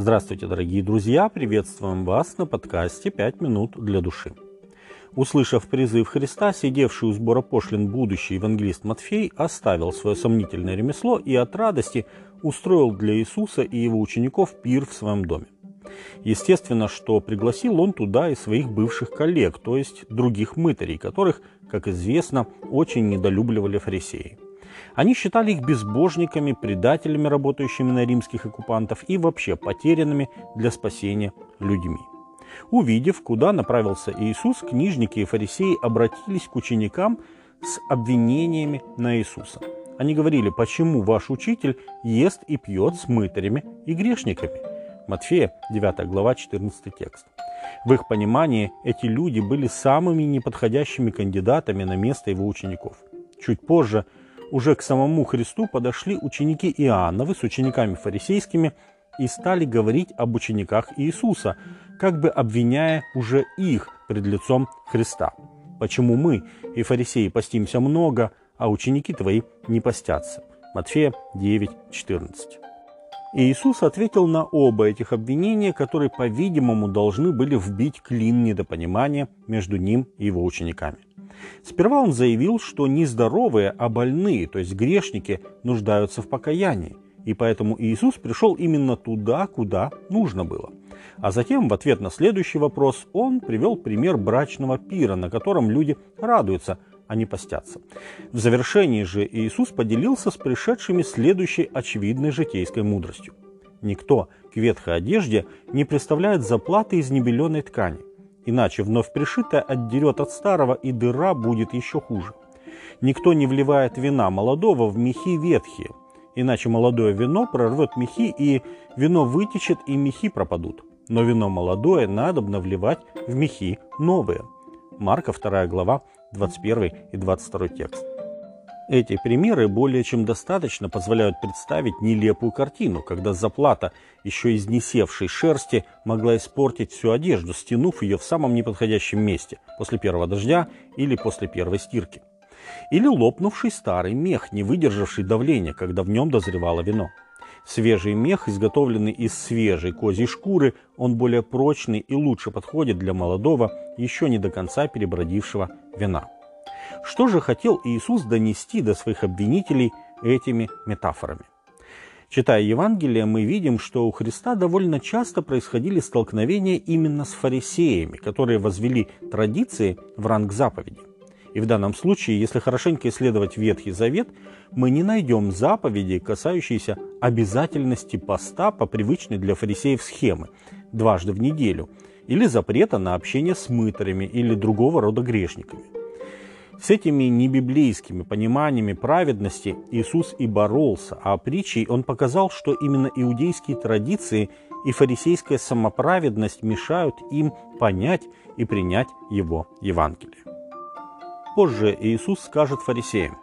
Здравствуйте, дорогие друзья! Приветствуем вас на подкасте «Пять минут для души». Услышав призыв Христа, сидевший у сбора пошлин будущий евангелист Матфей оставил свое сомнительное ремесло и от радости устроил для Иисуса и его учеников пир в своем доме. Естественно, что пригласил он туда и своих бывших коллег, то есть других мытарей, которых, как известно, очень недолюбливали фарисеи – они считали их безбожниками, предателями, работающими на римских оккупантов и вообще потерянными для спасения людьми. Увидев, куда направился Иисус, книжники и фарисеи обратились к ученикам с обвинениями на Иисуса. Они говорили, почему ваш учитель ест и пьет с мытарями и грешниками? Матфея, 9 глава, 14 текст. В их понимании эти люди были самыми неподходящими кандидатами на место его учеников. Чуть позже уже к самому Христу подошли ученики Иоанновы с учениками фарисейскими и стали говорить об учениках Иисуса, как бы обвиняя уже их пред лицом Христа. Почему мы и фарисеи постимся много, а ученики твои не постятся? Матфея 9, 14. И Иисус ответил на оба этих обвинения, которые, по-видимому, должны были вбить клин недопонимания между ним и его учениками. Сперва он заявил, что не здоровые, а больные, то есть грешники, нуждаются в покаянии, и поэтому Иисус пришел именно туда, куда нужно было. А затем, в ответ на следующий вопрос, он привел пример брачного пира, на котором люди радуются, а не постятся. В завершении же Иисус поделился с пришедшими следующей очевидной житейской мудростью. Никто к ветхой одежде не представляет заплаты из небеленой ткани, иначе вновь пришитое отдерет от старого, и дыра будет еще хуже. Никто не вливает вина молодого в мехи ветхие, иначе молодое вино прорвет мехи, и вино вытечет, и мехи пропадут. Но вино молодое надо вливать в мехи новые. Марка 2 глава, 21 и 22 текст. Эти примеры более чем достаточно позволяют представить нелепую картину, когда заплата еще изнесевшей шерсти могла испортить всю одежду, стянув ее в самом неподходящем месте, после первого дождя или после первой стирки. Или лопнувший старый мех, не выдержавший давления, когда в нем дозревало вино. Свежий мех, изготовленный из свежей козьей шкуры, он более прочный и лучше подходит для молодого, еще не до конца перебродившего вина. Что же хотел Иисус донести до своих обвинителей этими метафорами? Читая Евангелие, мы видим, что у Христа довольно часто происходили столкновения именно с фарисеями, которые возвели традиции в ранг заповеди. И в данном случае, если хорошенько исследовать Ветхий Завет, мы не найдем заповедей, касающиеся обязательности поста по привычной для фарисеев схемы дважды в неделю, или запрета на общение с мытарями или другого рода грешниками – с этими небиблейскими пониманиями праведности Иисус и боролся, а притчей он показал, что именно иудейские традиции и фарисейская самоправедность мешают им понять и принять его Евангелие. Позже Иисус скажет фарисеям,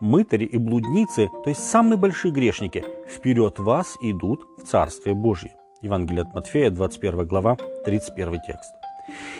«Мытари и блудницы, то есть самые большие грешники, вперед вас идут в Царствие Божье». Евангелие от Матфея, 21 глава, 31 текст.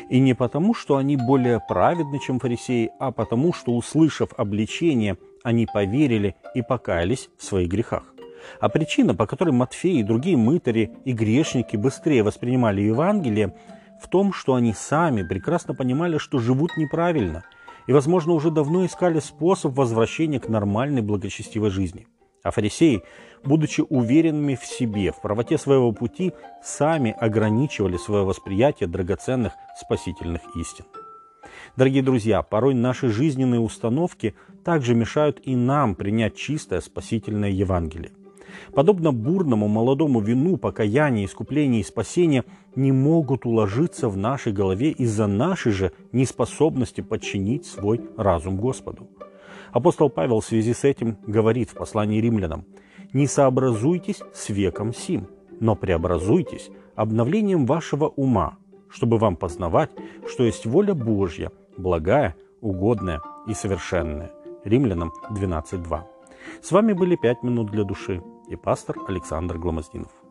И не потому, что они более праведны, чем фарисеи, а потому, что, услышав обличение, они поверили и покаялись в своих грехах. А причина, по которой Матфей и другие мытари и грешники быстрее воспринимали Евангелие, в том, что они сами прекрасно понимали, что живут неправильно, и, возможно, уже давно искали способ возвращения к нормальной благочестивой жизни. А фарисеи, будучи уверенными в себе, в правоте своего пути, сами ограничивали свое восприятие драгоценных спасительных истин. Дорогие друзья, порой наши жизненные установки также мешают и нам принять чистое спасительное Евангелие. Подобно бурному молодому вину, покаяние, искупление и спасение не могут уложиться в нашей голове из-за нашей же неспособности подчинить свой разум Господу. Апостол Павел в связи с этим говорит в послании римлянам, «Не сообразуйтесь с веком сим, но преобразуйтесь обновлением вашего ума, чтобы вам познавать, что есть воля Божья, благая, угодная и совершенная». Римлянам 12.2. С вами были «Пять минут для души» и пастор Александр Гломоздинов.